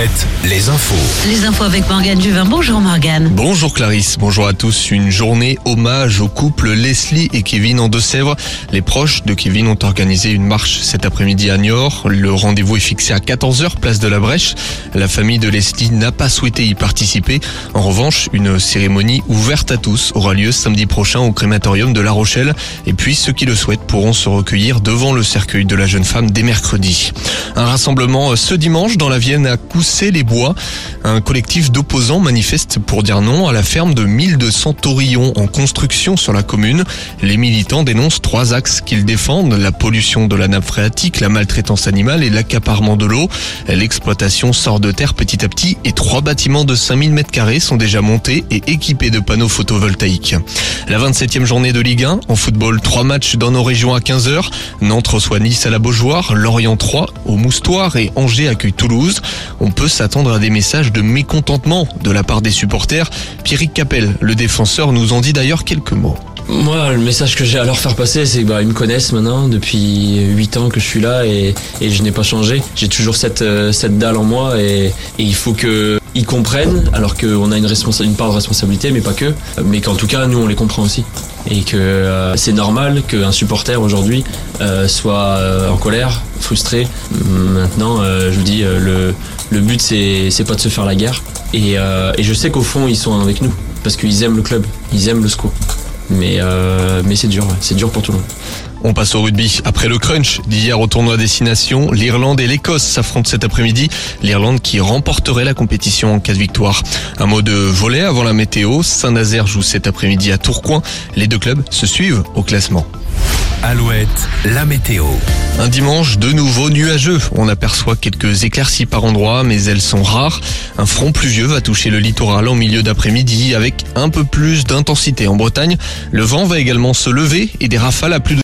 Alouette, les infos. Les infos avec Morgane Juvin. Bonjour Morgane. Bonjour Clarisse, bonjour à tous. Une journée hommage au couple Leslie et Kevin en Deux-Sèvres. Les proches de Kevin ont organisé une marche cet après-midi à Niort. Le rendez-vous est fixé à 14h, place de la Brèche. La famille de Leslie n'a pas souhaité y participer. En revanche, une cérémonie ouverte à tous aura lieu samedi prochain au crématorium de La Rochelle. Et puis, ceux qui le souhaitent pourront se recueillir devant le cercueil de la jeune femme dès mercredi. Un rassemblement ce dimanche dans la Vienne à Coussé-les-Bois. Un collectif d'opposants manifeste pour dire non à la ferme de 1200 taurillons en construction sur la commune. Les militants dénoncent trois axes qu'ils défendent, la pollution de la nappe phréatique, la maltraitance animale et l'accaparement de l'eau. L'exploitation sort de terre petit à petit et trois bâtiments de 5000 m2 sont déjà montés et équipés de panneaux photovoltaïques. La 27e journée de Ligue 1, en football, trois matchs dans nos régions à 15h. Nantes reçoit Nice à la Beaujoire, Lorient 3 au Moustoir et Angers accueille Toulouse. S'attendre à des messages de mécontentement de la part des supporters. Pierrick Capel, le défenseur, nous en dit d'ailleurs quelques mots. Moi, le message que j'ai à leur faire passer, c'est qu'ils bah, me connaissent maintenant depuis 8 ans que je suis là et, je n'ai pas changé. J'ai toujours cette, euh, dalle en moi et, il faut qu'ils comprennent, alors qu'on a une, une part de responsabilité, mais pas que. Mais qu'en tout cas, nous, on les comprend aussi. Et que euh, c'est normal qu'un supporter aujourd'hui euh, soit en colère, frustré. Maintenant, je vous dis, le, le but, c'est pas de se faire la guerre. Et, euh, et je sais qu'au fond, ils sont avec nous parce qu'ils aiment le club, ils aiment le SCO. Mais, euh, c'est dur, c'est dur pour tout le monde. On passe au rugby. Après le crunch d'hier au tournoi Destination, l'Irlande et l'Écosse s'affrontent cet après-midi. L'Irlande qui remporterait la compétition en cas de victoire. Un mot de volet avant la météo. Saint-Nazaire joue cet après-midi à Tourcoing. Les deux clubs se suivent au classement. Alouette, la météo. Un dimanche de nouveau nuageux. On aperçoit quelques éclaircies par endroits, mais elles sont rares. Un front pluvieux va toucher le littoral en milieu d'après-midi avec un peu plus d'intensité en Bretagne. Le vent va également se lever et des rafales à plus de